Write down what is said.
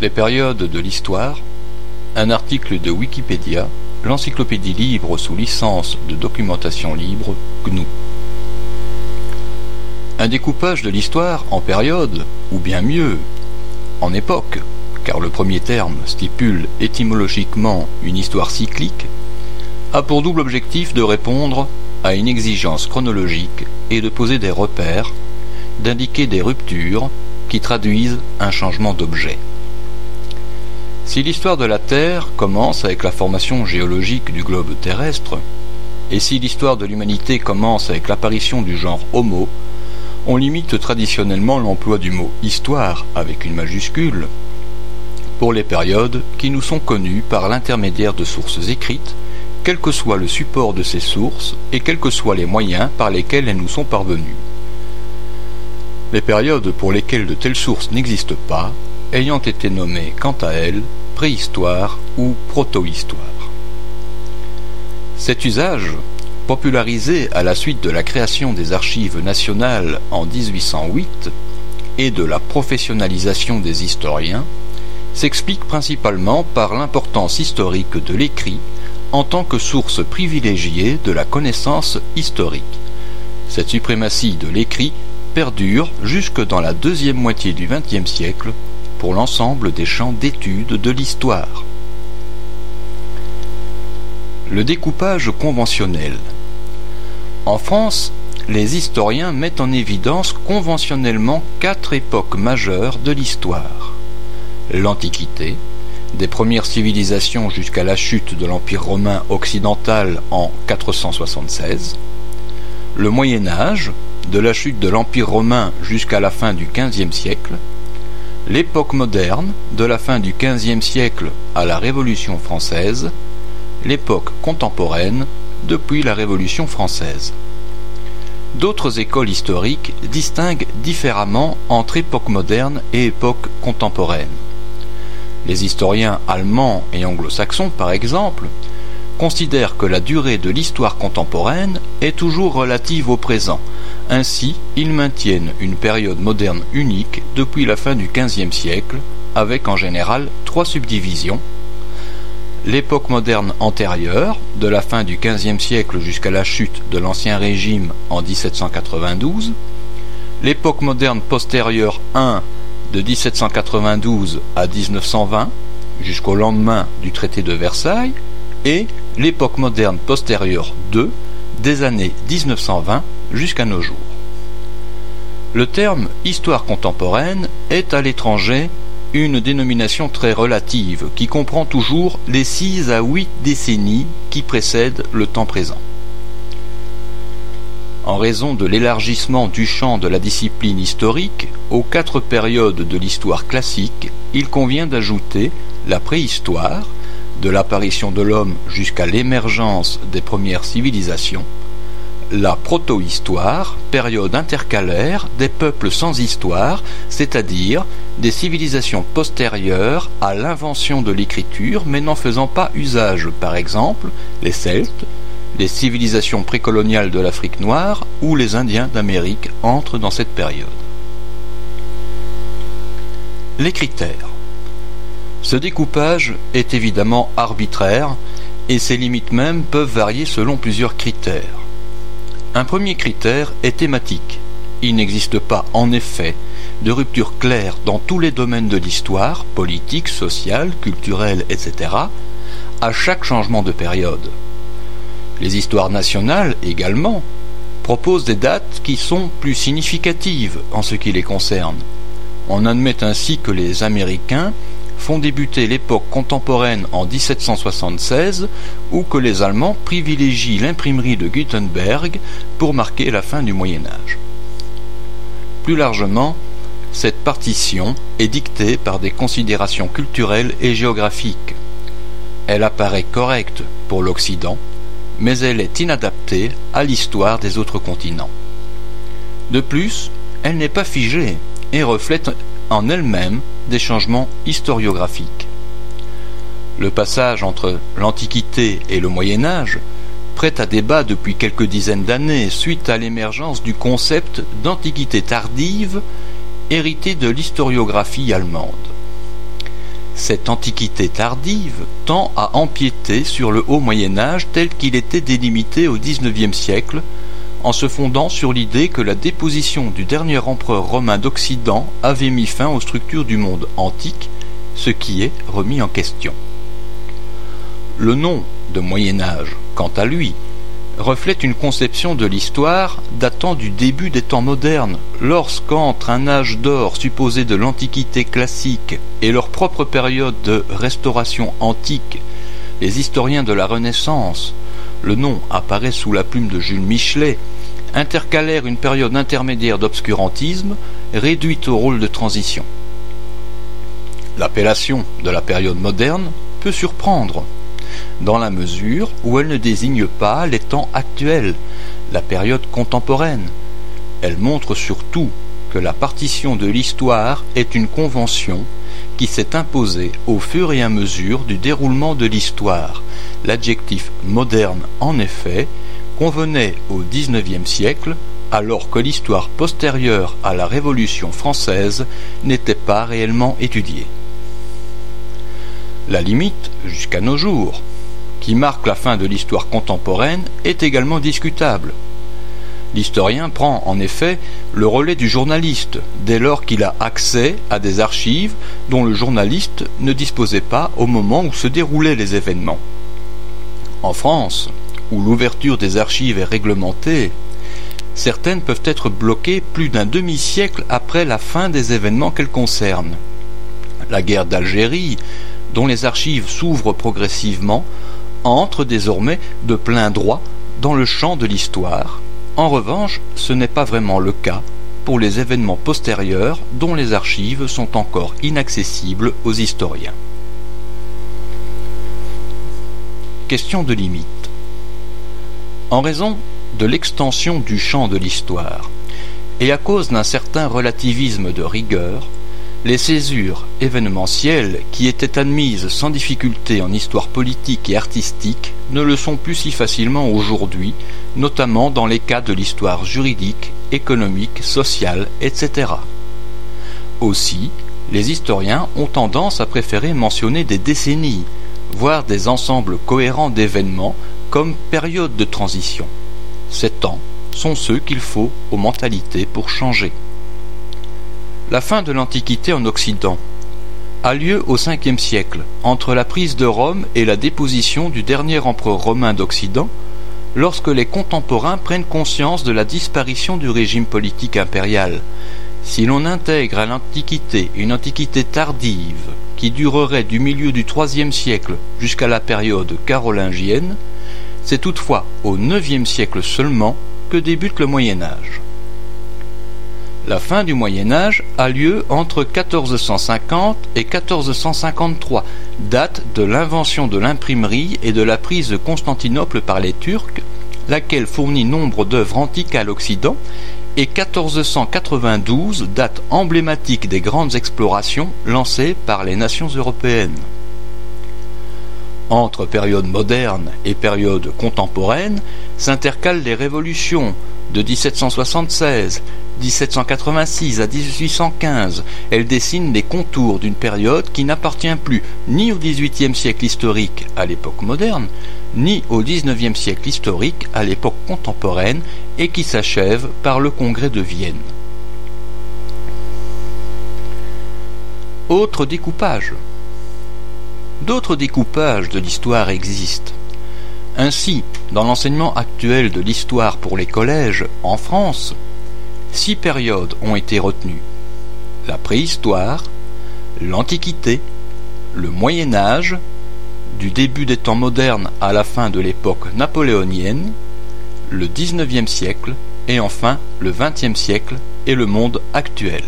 Les périodes de l'histoire, un article de Wikipédia, l'encyclopédie libre sous licence de documentation libre GNU. Un découpage de l'histoire en période, ou bien mieux, en époque, car le premier terme stipule étymologiquement une histoire cyclique, a pour double objectif de répondre à une exigence chronologique et de poser des repères, d'indiquer des ruptures qui traduisent un changement d'objet. Si l'histoire de la Terre commence avec la formation géologique du globe terrestre, et si l'histoire de l'humanité commence avec l'apparition du genre Homo, on limite traditionnellement l'emploi du mot histoire avec une majuscule pour les périodes qui nous sont connues par l'intermédiaire de sources écrites, quel que soit le support de ces sources et quels que soient les moyens par lesquels elles nous sont parvenues. Les périodes pour lesquelles de telles sources n'existent pas, ayant été nommées quant à elles préhistoire ou protohistoire. Cet usage, popularisé à la suite de la création des archives nationales en 1808 et de la professionnalisation des historiens, s'explique principalement par l'importance historique de l'écrit en tant que source privilégiée de la connaissance historique. Cette suprématie de l'écrit perdure jusque dans la deuxième moitié du XXe siècle pour l'ensemble des champs d'études de l'histoire. Le découpage conventionnel. En France, les historiens mettent en évidence conventionnellement quatre époques majeures de l'histoire. L'Antiquité, des premières civilisations jusqu'à la chute de l'Empire romain occidental en 476, le Moyen Âge, de la chute de l'Empire romain jusqu'à la fin du XVe siècle, l'époque moderne, de la fin du XVe siècle à la Révolution française, l'époque contemporaine, depuis la Révolution française. D'autres écoles historiques distinguent différemment entre époque moderne et époque contemporaine. Les historiens allemands et anglo-saxons, par exemple, considèrent que la durée de l'histoire contemporaine est toujours relative au présent. Ainsi, ils maintiennent une période moderne unique depuis la fin du XVe siècle, avec en général trois subdivisions. L'époque moderne antérieure, de la fin du XVe siècle jusqu'à la chute de l'Ancien Régime en 1792, l'époque moderne postérieure 1 de 1792 à 1920 jusqu'au lendemain du traité de Versailles et l'époque moderne postérieure 2 des années 1920 jusqu'à nos jours. Le terme histoire contemporaine est à l'étranger une dénomination très relative qui comprend toujours les 6 à 8 décennies qui précèdent le temps présent. En raison de l'élargissement du champ de la discipline historique aux quatre périodes de l'histoire classique, il convient d'ajouter la préhistoire, de l'apparition de l'homme jusqu'à l'émergence des premières civilisations, la protohistoire, période intercalaire des peuples sans histoire, c'est-à-dire des civilisations postérieures à l'invention de l'écriture mais n'en faisant pas usage, par exemple les Celtes, les civilisations précoloniales de l'Afrique noire ou les Indiens d'Amérique entrent dans cette période. Les critères. Ce découpage est évidemment arbitraire et ses limites même peuvent varier selon plusieurs critères. Un premier critère est thématique. Il n'existe pas, en effet, de rupture claire dans tous les domaines de l'histoire, politique, sociale, culturelle, etc., à chaque changement de période. Les histoires nationales, également, proposent des dates qui sont plus significatives en ce qui les concerne. On admet ainsi que les Américains font débuter l'époque contemporaine en 1776 ou que les Allemands privilégient l'imprimerie de Gutenberg pour marquer la fin du Moyen Âge. Plus largement, cette partition est dictée par des considérations culturelles et géographiques. Elle apparaît correcte pour l'Occident, mais elle est inadaptée à l'histoire des autres continents. De plus, elle n'est pas figée et reflète en elle-même des changements historiographiques. Le passage entre l'Antiquité et le Moyen Âge prête à débat depuis quelques dizaines d'années suite à l'émergence du concept d'Antiquité tardive hérité de l'historiographie allemande. Cette antiquité tardive tend à empiéter sur le haut Moyen Âge tel qu'il était délimité au XIXe siècle, en se fondant sur l'idée que la déposition du dernier empereur romain d'Occident avait mis fin aux structures du monde antique, ce qui est remis en question. Le nom de Moyen Âge, quant à lui, reflète une conception de l'histoire datant du début des temps modernes, lorsqu'entre un âge d'or supposé de l'Antiquité classique et leur propre période de restauration antique, les historiens de la Renaissance, le nom apparaît sous la plume de Jules Michelet, intercalèrent une période intermédiaire d'obscurantisme réduite au rôle de transition. L'appellation de la période moderne peut surprendre dans la mesure où elle ne désigne pas les temps actuels, la période contemporaine. Elle montre surtout que la partition de l'histoire est une convention qui s'est imposée au fur et à mesure du déroulement de l'histoire. L'adjectif moderne, en effet, convenait au XIXe siècle, alors que l'histoire postérieure à la Révolution française n'était pas réellement étudiée. La limite, jusqu'à nos jours, qui marque la fin de l'histoire contemporaine, est également discutable. L'historien prend en effet le relais du journaliste dès lors qu'il a accès à des archives dont le journaliste ne disposait pas au moment où se déroulaient les événements. En France, où l'ouverture des archives est réglementée, certaines peuvent être bloquées plus d'un demi-siècle après la fin des événements qu'elles concernent. La guerre d'Algérie, dont les archives s'ouvrent progressivement, entre désormais de plein droit dans le champ de l'histoire. En revanche, ce n'est pas vraiment le cas pour les événements postérieurs dont les archives sont encore inaccessibles aux historiens. Question de limite. En raison de l'extension du champ de l'histoire, et à cause d'un certain relativisme de rigueur, les césures événementielles, qui étaient admises sans difficulté en histoire politique et artistique, ne le sont plus si facilement aujourd'hui, notamment dans les cas de l'histoire juridique, économique, sociale, etc. Aussi, les historiens ont tendance à préférer mentionner des décennies, voire des ensembles cohérents d'événements comme période de transition. Ces temps sont ceux qu'il faut aux mentalités pour changer. La fin de l'Antiquité en Occident a lieu au Ve siècle, entre la prise de Rome et la déposition du dernier empereur romain d'Occident, lorsque les contemporains prennent conscience de la disparition du régime politique impérial. Si l'on intègre à l'Antiquité une Antiquité tardive qui durerait du milieu du IIIe siècle jusqu'à la période carolingienne, c'est toutefois au IXe siècle seulement que débute le Moyen Âge. La fin du Moyen Âge a lieu entre 1450 et 1453, date de l'invention de l'imprimerie et de la prise de Constantinople par les Turcs, laquelle fournit nombre d'œuvres antiques à l'Occident, et 1492, date emblématique des grandes explorations lancées par les nations européennes. Entre période moderne et période contemporaine s'intercalent les révolutions de 1776, 1786 à 1815, elle dessine les contours d'une période qui n'appartient plus ni au XVIIIe siècle historique à l'époque moderne, ni au XIXe siècle historique à l'époque contemporaine et qui s'achève par le Congrès de Vienne. Autre découpage. D'autres découpages de l'histoire existent. Ainsi, dans l'enseignement actuel de l'histoire pour les collèges en France, Six périodes ont été retenues. La préhistoire, l'Antiquité, le Moyen Âge, du début des temps modernes à la fin de l'époque napoléonienne, le XIXe siècle et enfin le XXe siècle et le monde actuel.